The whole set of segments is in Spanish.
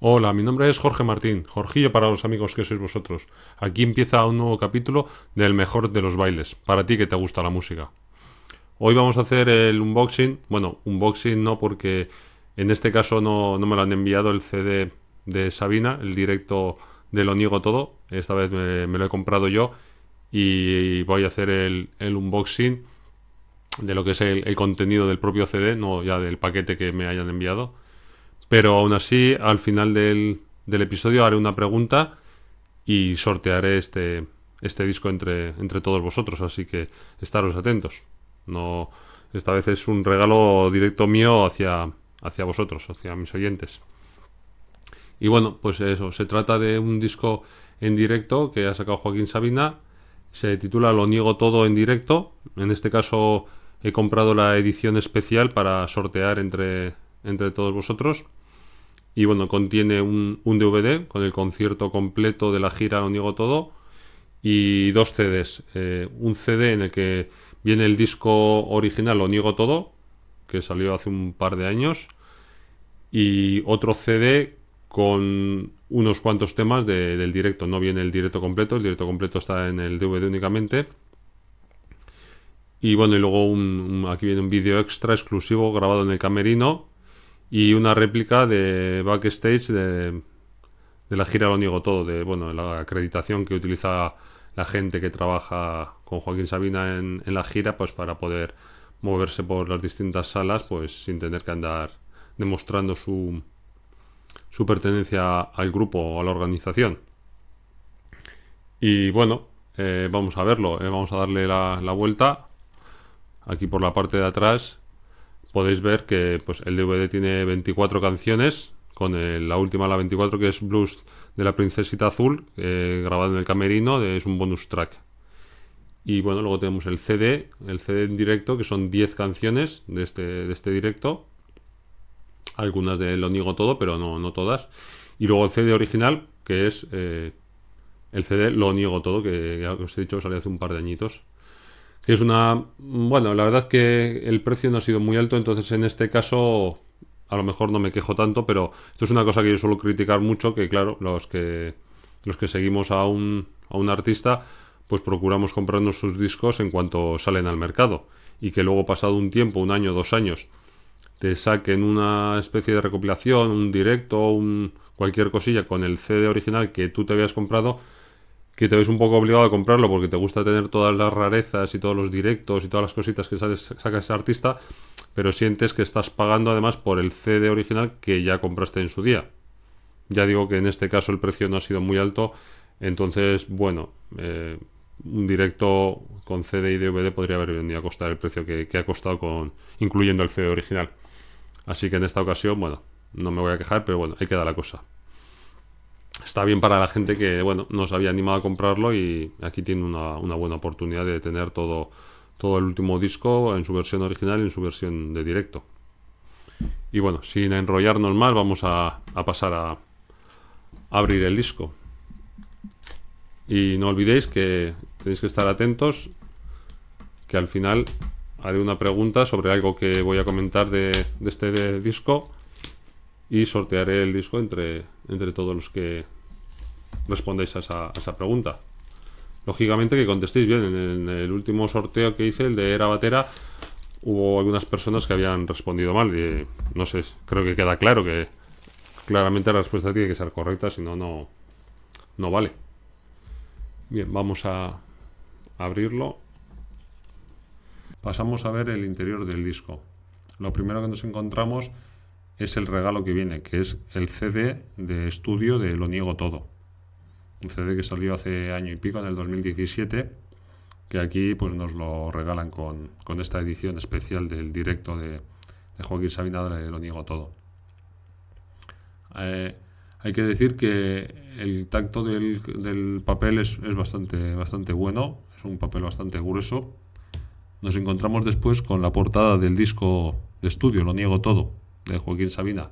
Hola, mi nombre es Jorge Martín, Jorgillo para los amigos que sois vosotros. Aquí empieza un nuevo capítulo del mejor de los bailes, para ti que te gusta la música. Hoy vamos a hacer el unboxing, bueno, unboxing no porque en este caso no, me lo han enviado el CD de Sabina, el directo de Lo Niego Todo, esta vez me, lo he comprado yo y voy a hacer el, unboxing de lo que es el contenido del propio CD, no ya del paquete que me hayan enviado. Pero aún así, al final del, episodio haré una pregunta y sortearé este, este disco entre, entre todos vosotros, así que estaros atentos. No, esta vez es un regalo directo mío hacia, hacia vosotros, hacia mis oyentes. Y bueno, pues eso, se trata de un disco en directo que ha sacado Joaquín Sabina. Se titula Lo niego todo en directo. En este caso he comprado la edición especial para sortear entre, entre todos vosotros. Y bueno, contiene un, DVD con el concierto completo de la gira Lo Niego Todo y dos CDs. Eh, un CD en el que viene el disco original Lo Niego Todo, que salió hace un par de años, y otro CD con unos cuantos temas del directo. No viene el directo completo, el directo completo está en el DVD únicamente. Y bueno, y luego aquí viene un vídeo extra exclusivo grabado en el camerino y una réplica de backstage de, la gira Lo Niego Todo, de bueno, la acreditación que utiliza la gente que trabaja con Joaquín Sabina en, la gira, pues para poder moverse por las distintas salas, pues sin tener que andar demostrando su, pertenencia al grupo o a la organización. Y bueno, eh, vamos a verlo, eh, vamos a darle la vuelta aquí por la parte de atrás podéis ver que pues, el DVD tiene 24 canciones, con la última, la 24, que es Blues de la Princesita Azul, eh, grabado en el camerino, es un bonus track. Y bueno, luego tenemos el CD, el CD en directo, que son 10 canciones de este, de este directo. Algunas de Lo Niego Todo, pero no, no todas. Y luego el CD original, que es eh, el CD Lo Niego Todo, que os he dicho salió hace un par de añitos es una... Bueno, la verdad que el precio no ha sido muy alto, entonces en este caso a lo mejor no me quejo tanto, pero esto es una cosa que yo suelo criticar mucho, que claro, los que, los que seguimos a un, a un artista, pues procuramos comprarnos sus discos en cuanto salen al mercado. Y que luego pasado un tiempo, un año, dos años, te saquen una especie de recopilación, un directo, un, cualquier cosilla con el CD original que tú te habías comprado, que te ves un poco obligado a comprarlo porque te gusta tener todas las rarezas y todos los directos y todas las cositas que saca ese artista, pero sientes que estás pagando además por el CD original que ya compraste en su día. Ya digo que en este caso el precio no ha sido muy alto, entonces, bueno, eh, un directo con CD y DVD podría haber venido a costar el precio que, que ha costado con incluyendo el CD original. Así que en esta ocasión, bueno, no me voy a quejar, pero bueno, ahí queda la cosa está bien para la gente que, bueno, no había animado a comprarlo y aquí tiene una, buena oportunidad de tener todo, todo el último disco en su versión original y en su versión de directo. Y bueno, sin enrollarnos más, vamos a, pasar a, abrir el disco. Y no olvidéis que tenéis que estar atentos, que al final haré una pregunta sobre algo que voy a comentar de, este disco y sortearé el disco entre, entre todos los que respondéis a esa, pregunta. Lógicamente que contestéis bien. En el, último sorteo que hice, el de Era Batera, hubo algunas personas que habían respondido mal. Y no sé, creo que queda claro que claramente la respuesta tiene que ser correcta, si no, no vale. Bien, vamos a abrirlo. Pasamos a ver el interior del disco. Lo primero que nos encontramos es el regalo que viene, que es el CD de estudio de Lo Niego Todo. Un CD que salió hace año y pico, en el 2017, que aquí pues nos lo regalan con, esta edición especial del directo de, Joaquín Sabina de Lo Niego Todo. Eh, hay que decir que el tacto del, papel es, es, bastante, bastante bueno, es un papel bastante grueso. Nos encontramos después con la portada del disco de estudio, Lo Niego Todo, de Joaquín Sabina.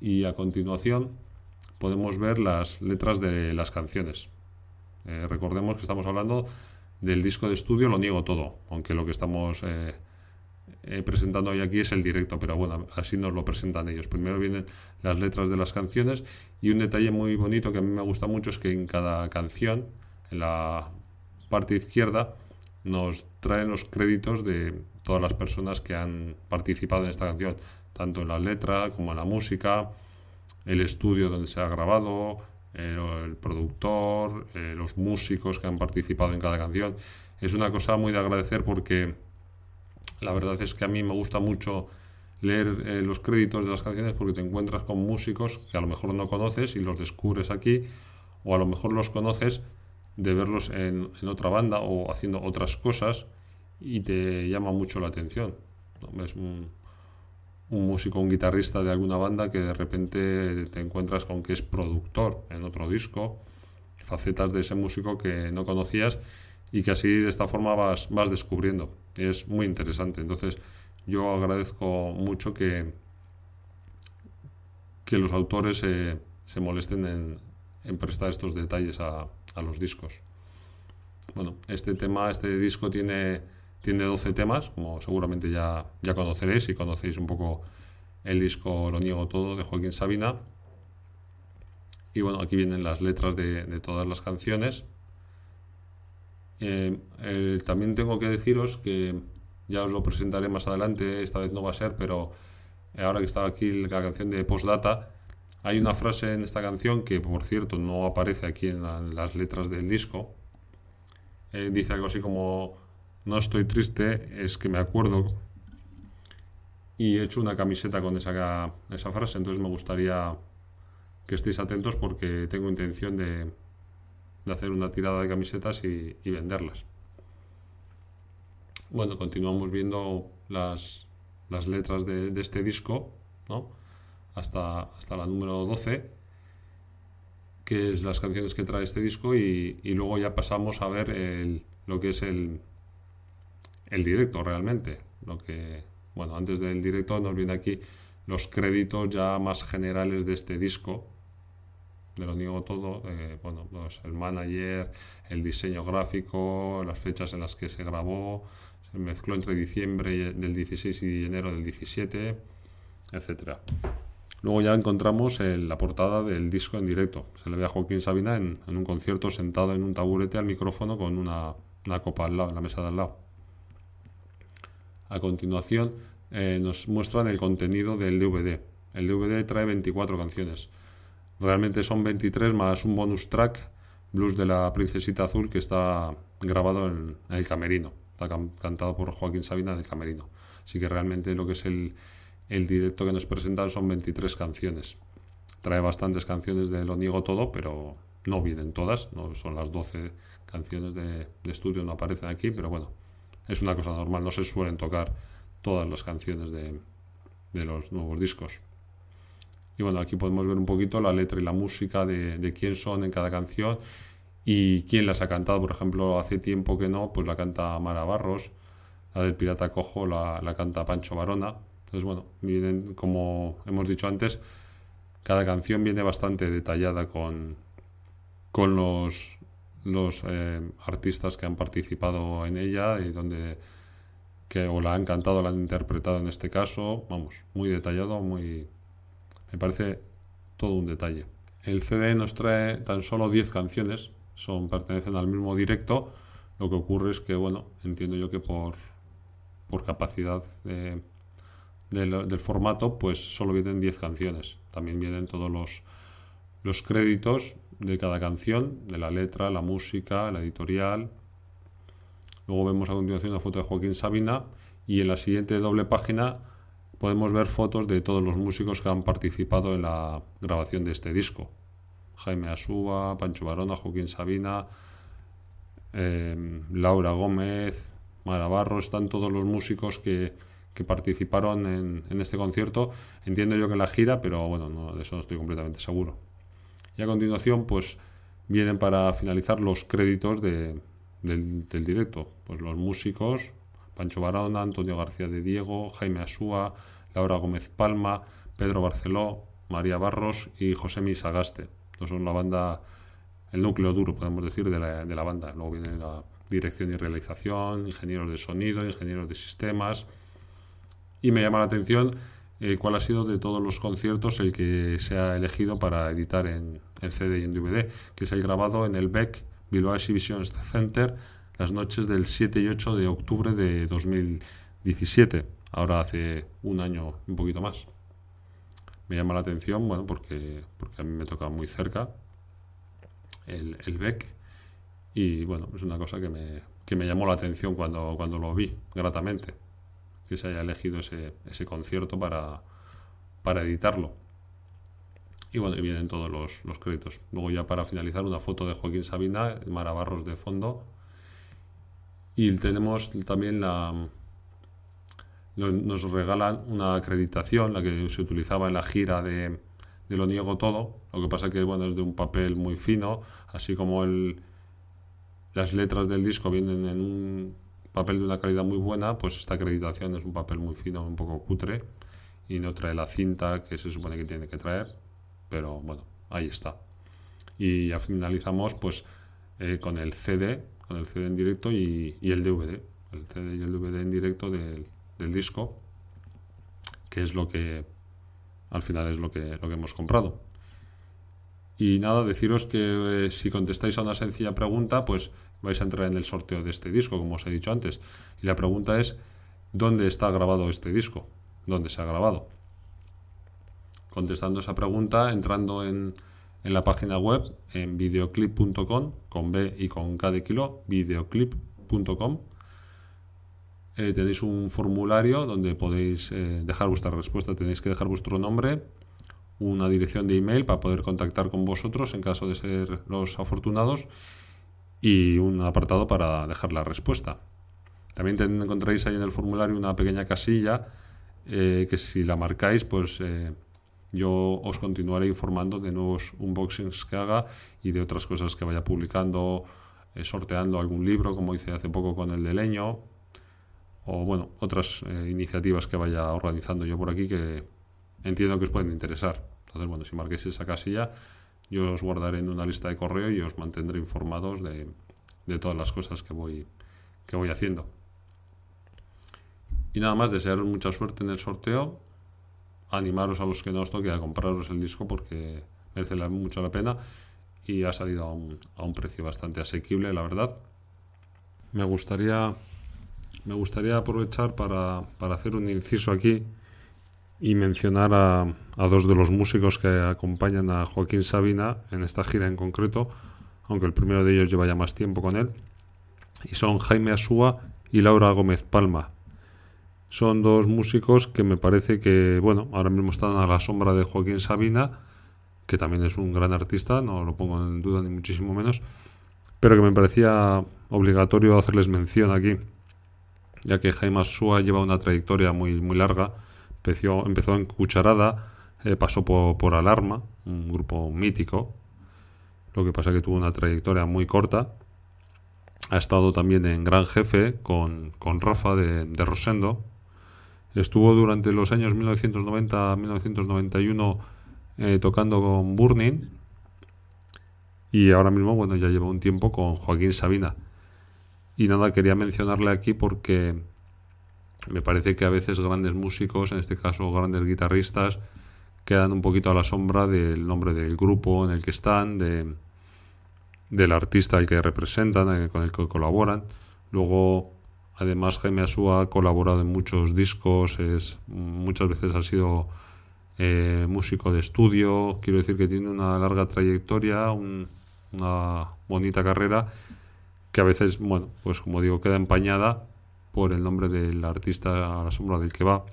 Y a continuación podemos ver las letras de las canciones. Eh, recordemos que estamos hablando del disco de estudio Lo Niego Todo, aunque lo que estamos eh, eh, presentando hoy aquí es el directo, pero bueno, así nos lo presentan ellos. Primero vienen las letras de las canciones y un detalle muy bonito que a mí me gusta mucho es que en cada canción, en la parte izquierda, nos traen los créditos de todas las personas que han participado en esta canción, tanto en la letra como en la música, el estudio donde se ha grabado, el, productor, eh, los músicos que han participado en cada canción. Es una cosa muy de agradecer porque la verdad es que a mí me gusta mucho leer eh, los créditos de las canciones porque te encuentras con músicos que a lo mejor no conoces y los descubres aquí, o a lo mejor los conoces de verlos en, otra banda o haciendo otras cosas y te llama mucho la atención. Es un, un músico, un guitarrista de alguna banda que de repente te encuentras con que es productor en otro disco, facetas de ese músico que no conocías y que así de esta forma vas, vas descubriendo. Es muy interesante. Entonces yo agradezco mucho que, que los autores se molesten en, en, prestar estos detalles a, los discos. Bueno, este tema, este disco tiene, tiene 12 temas, como seguramente ya, ya conoceréis y conocéis un poco el disco Lo niego todo de Joaquín Sabina. Y bueno, aquí vienen las letras de, de todas las canciones eh, también tengo que deciros que ya os lo presentaré más adelante, esta vez no va a ser, pero ahora que estaba aquí la canción de Postdata, hay una frase en esta canción que, por cierto, no aparece aquí en, las letras del disco. Eh, dice algo así como, no estoy triste, es que me acuerdo. Y he hecho una camiseta con esa, frase, entonces me gustaría que estéis atentos porque tengo intención de, de hacer una tirada de camisetas y, venderlas. Bueno, continuamos viendo las, las letras de, este disco, ¿no? Hasta, hasta la número 12, que es las canciones que trae este disco, y, luego ya pasamos a ver lo que es el, el directo realmente. Lo que, bueno, antes del directo nos viene aquí los créditos ya más generales de este disco, de lo niego todo, eh, bueno, pues el manager, el diseño gráfico, las fechas en las que se grabó, se mezcló entre diciembre del 16 y enero del 17, etcétera. Luego ya encontramos la portada del disco en directo. Se le ve a Joaquín Sabina en, un concierto sentado en un taburete al micrófono con una, copa al lado, en la mesa de al lado. A continuación eh, nos muestran el contenido del DVD. El DVD trae 24 canciones. Realmente son 23 más un bonus track, Blues de la Princesita Azul, que está grabado en, el Camerino. Está cantado por Joaquín Sabina del Camerino. Así que realmente lo que es el, el directo que nos presentan son 23 canciones. Trae bastantes canciones de Lo Niego Todo, pero no vienen todas. No son las 12 canciones de, estudio, no aparecen aquí, pero bueno, es una cosa normal. No se suelen tocar todas las canciones de, de los nuevos discos. Y bueno, aquí podemos ver un poquito la letra y la música de, quién son en cada canción y quién las ha cantado. Por ejemplo, hace tiempo que no, pues la canta Mara Barros, la del Pirata Cojo la, canta Pancho Barona. Entonces, bueno, vienen, como hemos dicho antes, cada canción viene bastante detallada con, con los, los eh, artistas que han participado en ella y donde que o la han cantado o la han interpretado en este caso. Vamos, muy detallado, muy, me parece todo un detalle. El CD nos trae tan solo 10 canciones, son, pertenecen al mismo directo. Lo que ocurre es que, bueno, entiendo yo que por, por capacidad del formato, pues solo vienen 10 canciones. También vienen todos los, los créditos de cada canción, de la letra, la música, la editorial. Luego vemos a continuación una foto de Joaquín Sabina y en la siguiente doble página podemos ver fotos de todos los músicos que han participado en la grabación de este disco. Jaime Asúa, Pancho Barona, Joaquín Sabina, em, Laura Gómez, Mara Barro, están todos los músicos que, participaron en, este concierto. Entiendo yo que en la gira, pero bueno, de eso no estoy completamente seguro. Y a continuación, pues vienen para finalizar los créditos del, del directo. Pues los músicos, Pancho Barona, Antonio García de Diego, Jaime Asúa, Laura Gómez Palma, Pedro Barceló, María Barros y José Misagaste. Estos son la banda, el núcleo duro, podemos decir, de la, de la banda. Luego viene la dirección y realización, ingenieros de sonido, ingenieros de sistemas, Y me llama la atención eh, cuál ha sido de todos los conciertos el que se ha elegido para editar en, en CD y en DVD, que es el grabado en el BEC Bilbao Exhibition Center las noches del 7 y 8 de octubre de 2017, ahora hace un año, un poquito más. Me llama la atención, bueno, porque, porque a mí me toca muy cerca el, el BEC y bueno, es una cosa que me, que me llamó la atención cuando, cuando lo vi, gratamente, que se haya elegido ese, ese concierto para, para editarlo. Y bueno, vienen todos los, los, créditos. Luego ya para finalizar una foto de Joaquín Sabina, Marabarros de fondo. Y tenemos también la... Nos regalan una acreditación, la que se utilizaba en la gira de, de Lo Niego Todo. Lo que pasa que bueno, es de un papel muy fino, así como el, las letras del disco vienen en un papel de una calidad muy buena, pues esta acreditación es un papel muy fino, un poco cutre y no trae la cinta que se supone que tiene que traer, pero bueno, ahí está. Y ya finalizamos pues eh, con el CD, con el CD en directo y, el DVD, el CD y el DVD en directo del, del, disco, que es lo que al final es lo que, lo que hemos comprado. Y nada, deciros que eh, si contestáis a una sencilla pregunta, pues vais a entrar en el sorteo de este disco, como os he dicho antes. Y la pregunta es, ¿dónde está grabado este disco? ¿Dónde se ha grabado? Contestando esa pregunta, entrando en, en la página web, en videoclip.com, con B y con K de kilo, videoclip.com. Eh, tenéis un formulario donde podéis eh, dejar vuestra respuesta. Tenéis que dejar vuestro nombre, una dirección de email para poder contactar con vosotros en caso de ser los afortunados y un apartado para dejar la respuesta. También encontráis ahí en el formulario una pequeña casilla eh, que si la marcáis pues eh, yo os continuaré informando de nuevos unboxings que haga y de otras cosas que vaya publicando, eh, sorteando algún libro como hice hace poco con el de leño o bueno, otras iniciativas que vaya organizando yo por aquí que entiendo que os pueden interesar. Entonces, bueno, si marquéis esa casilla, yo os guardaré en una lista de correo y os mantendré informados de, de todas las cosas que voy, que voy haciendo. Y nada más, desearos mucha suerte en el sorteo, animaros a los que no os toque a compraros el disco porque merece mucho la pena y ha salido a un, a un precio bastante asequible, la verdad. Me gustaría, me gustaría aprovechar para, para hacer un inciso aquí y mencionar a, a, dos de los músicos que acompañan a Joaquín Sabina en esta gira en concreto, aunque el primero de ellos lleva ya más tiempo con él, y son Jaime Asúa y Laura Gómez Palma. Son dos músicos que me parece que, bueno, ahora mismo están a la sombra de Joaquín Sabina, que también es un gran artista, no lo pongo en duda ni muchísimo menos, pero que me parecía obligatorio hacerles mención aquí, ya que Jaime Asúa lleva una trayectoria muy, muy larga, Empezó, en Cucharada, eh, pasó por, Alarma, un grupo mítico. Lo que pasa es que tuvo una trayectoria muy corta. Ha estado también en Gran Jefe con, Rafa de, Rosendo. Estuvo durante los años 1990-1991 eh, tocando con Burning. Y ahora mismo, bueno, ya lleva un tiempo con Joaquín Sabina. Y nada, quería mencionarle aquí porque me parece que a veces grandes músicos, en este caso grandes guitarristas, quedan un poquito a la sombra del nombre del grupo en el que están, de, del artista al que representan, con el que colaboran. Luego, además, Jaime Asúa ha colaborado en muchos discos, es, muchas veces ha sido eh, músico de estudio, quiero decir que tiene una larga trayectoria, una bonita carrera que a veces, bueno, pues como digo, queda empañada por el nombre del artista a la sombra del que va.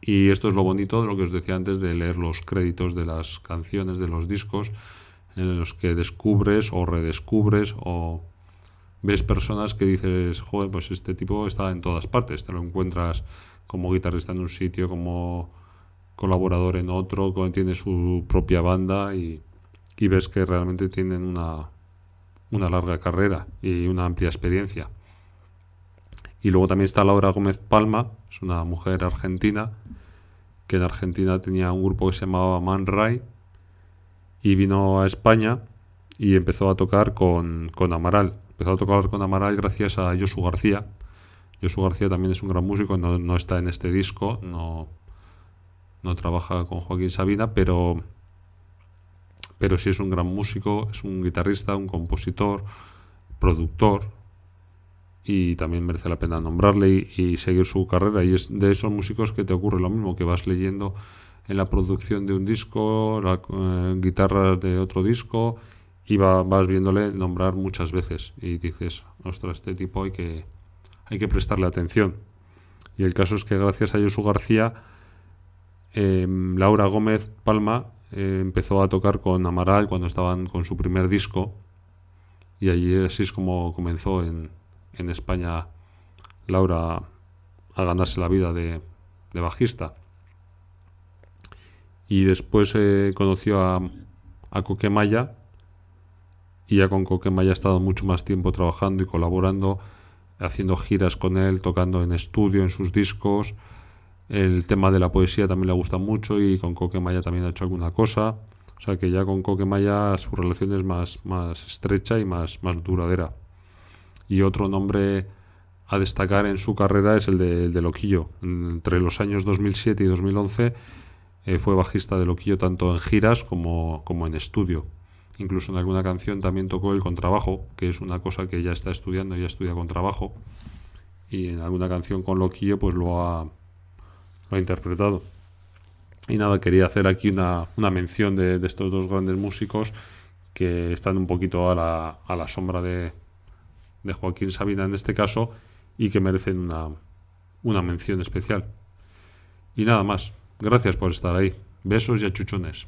Y esto es lo bonito de lo que os decía antes de leer los créditos de las canciones, de los discos, en los que descubres o redescubres o ves personas que dices, joder, pues este tipo está en todas partes. Te lo encuentras como guitarrista en un sitio, como colaborador en otro, tiene su propia banda y, y ves que realmente tienen una, una larga carrera y una amplia experiencia. Y luego también está Laura Gómez Palma, es una mujer argentina, que en Argentina tenía un grupo que se llamaba Man Ray y vino a España y empezó a tocar con, Amaral. Empezó a tocar con Amaral gracias a Josu García. Josu García también es un gran músico, no, no está en este disco, no, no trabaja con Joaquín Sabina, pero, pero sí es un gran músico, es un guitarrista, un compositor, productor, y también merece la pena nombrarle y, seguir su carrera. Y es de esos músicos que te ocurre lo mismo, que vas leyendo en la producción de un disco, la, eh, guitarras de otro disco, y vas viéndole nombrar muchas veces. Y dices, ostras, este tipo hay que, hay que prestarle atención. Y el caso es que gracias a Josu García, em, Laura Gómez Palma eh, empezó a tocar con Amaral cuando estaban con su primer disco. Y allí así es como comenzó en, en España Laura a ganarse la vida de, bajista. Y después eh, conoció a, a Coquemaya y ya con Coquemaya ha estado mucho más tiempo trabajando y colaborando, haciendo giras con él, tocando en estudio, en sus discos. El tema de la poesía también le gusta mucho y con Coquemaya también ha hecho alguna cosa. O sea que ya con Coquemaya su relación es más, más estrecha y más, más duradera. Y otro nombre a destacar en su carrera es el de, Loquillo. Entre los años 2007 y 2011 eh, fue bajista de Loquillo tanto en giras como, como en estudio. Incluso en alguna canción también tocó el contrabajo, que es una cosa que ya está estudiando, ya estudia contrabajo. Y en alguna canción con Loquillo pues lo ha, lo ha interpretado. Y nada, quería hacer aquí una, una mención de, de, estos dos grandes músicos que están un poquito a la, a la sombra de, de Joaquín Sabina en este caso y que merecen una, una mención especial. Y nada más, gracias por estar ahí. Besos y achuchones.